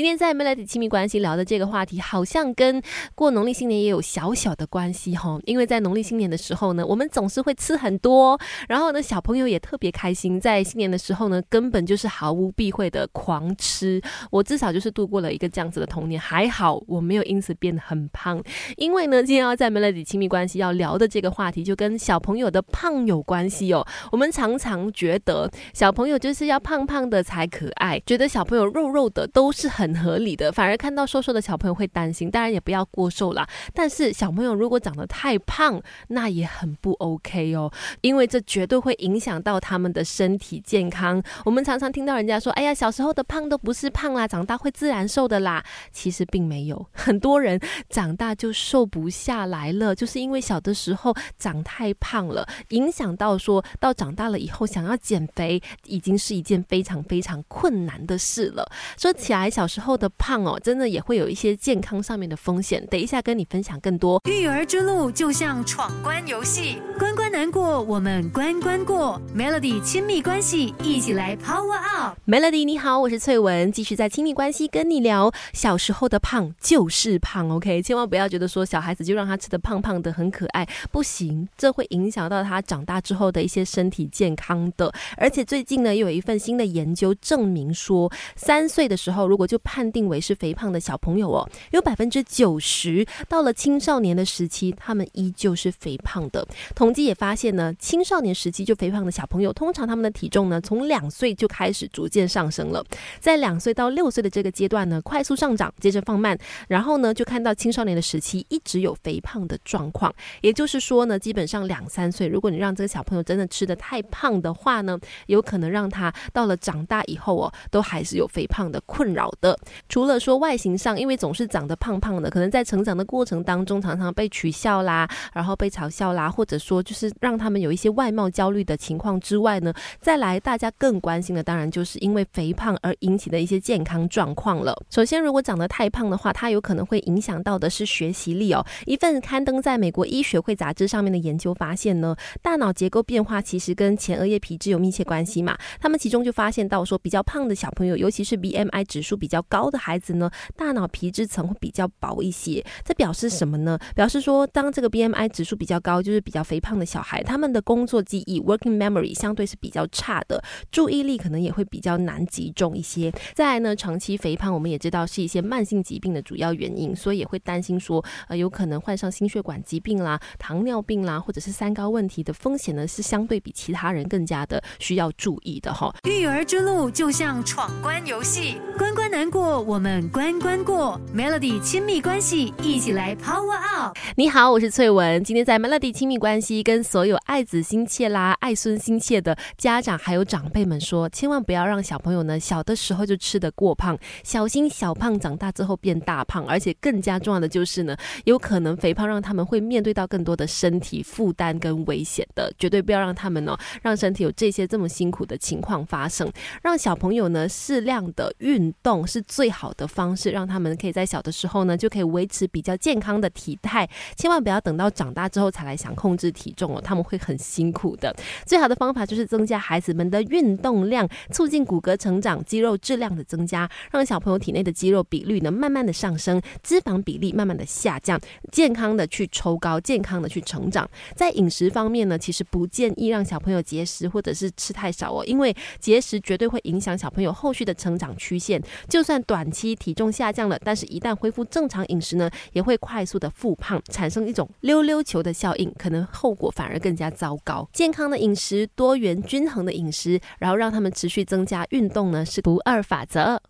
今天在 Melody 亲密关系聊的这个话题，好像跟过农历新年也有小小的关系哈。因为在农历新年的时候呢，我们总是会吃很多，然后呢，小朋友也特别开心，在新年的时候呢，根本就是毫无避讳的狂吃。我至少就是度过了一个这样子的童年，还好我没有因此变得很胖。因为呢，今天要在 Melody 亲密关系要聊的这个话题，就跟小朋友的胖有关系哦。我们常常觉得小朋友就是要胖胖的才可爱，觉得小朋友肉肉的都是很合理的，反而看到瘦瘦的小朋友会担心。当然也不要过瘦啦，但是小朋友如果长得太胖，那也很不 OK 哦，因为这绝对会影响到他们的身体健康。我们常常听到人家说：“哎呀，小时候的胖都不是胖啦，长大会自然瘦的啦。”其实并没有，很多人长大就瘦不下来了，就是因为小的时候长太胖了，影响到说到长大了以后想要减肥，已经是一件非常非常困难的事了。说起来，小时候的胖哦，真的也会有一些健康上面的风险。等一下跟你分享更多。育儿之路就像闯关游戏，关关难过，我们关关过。Melody 亲密关系，一起来 Power Up。Melody 你好，我是翠文，继续在亲密关系跟你聊。小时候的胖就是胖，OK，千万不要觉得说小孩子就让他吃的胖胖的很可爱，不行，这会影响到他长大之后的一些身体健康的。而且最近呢，又有一份新的研究证明说，三岁的时候如果就判定为是肥胖的小朋友哦，有百分之九十到了青少年的时期，他们依旧是肥胖的。统计也发现呢，青少年时期就肥胖的小朋友，通常他们的体重呢，从两岁就开始逐渐上升了。在两岁到六岁的这个阶段呢，快速上涨，接着放慢，然后呢，就看到青少年的时期一直有肥胖的状况。也就是说呢，基本上两三岁，如果你让这个小朋友真的吃的太胖的话呢，有可能让他到了长大以后哦，都还是有肥胖的困扰的。除了说外形上，因为总是长得胖胖的，可能在成长的过程当中，常常被取笑啦，然后被嘲笑啦，或者说就是让他们有一些外貌焦虑的情况之外呢，再来大家更关心的，当然就是因为肥胖而引起的一些健康状况了。首先，如果长得太胖的话，它有可能会影响到的是学习力哦。一份刊登在美国医学会杂志上面的研究发现呢，大脑结构变化其实跟前额叶皮质有密切关系嘛。他们其中就发现到说，比较胖的小朋友，尤其是 BMI 指数比较高的孩子呢，大脑皮质层会比较薄一些。这表示什么呢？表示说，当这个 BMI 指数比较高，就是比较肥胖的小孩，他们的工作记忆 （working memory） 相对是比较差的，注意力可能也会比较难集中一些。再来呢，长期肥胖，我们也知道是一些慢性疾病的主要原因，所以也会担心说，呃，有可能患上心血管疾病啦、糖尿病啦，或者是三高问题的风险呢，是相对比其他人更加的需要注意的哈。育儿之路就像闯关游戏，关关难过，我们关关过。Melody 亲密关系，一起来 Power Up。你好，我是翠文，今天在 Melody 亲密关系跟所有爱子心切啦、爱孙心切的家长还有长辈们说，千万不要让小朋友呢小的时候就吃得过胖，小心小胖长大之后变大胖，而且更加重要的就是呢，有可能肥胖让他们会面对到更多的身体负担跟危险的，绝对不要让他们呢让身体有这些这么辛苦的情况发生。让小朋友呢适量的运动是最好的方式，让他们可以在小的时候呢就可以维持比较健康的体态。千万不要等到长大之后才来想控制体重哦，他们会很辛苦的。最好的方法就是增加孩子们的运动量，促进骨骼成长、肌肉质量的增加，让小朋友体内的肌肉比率呢慢慢的上升，脂肪比例慢慢的下降，健康的去抽高，健康的去成长。在饮食方面呢，其实不建议让小朋友节食或者是吃太少哦，因为节食绝对会影响小朋友后续的成长曲线。就算短期体重下降了，但是一旦恢复正常饮食呢，也会快速的复胖，产生一种溜溜球的效应，可能后果反而更加糟糕。健康的饮食、多元均衡的饮食，然后让他们持续增加运动呢，是不二法则。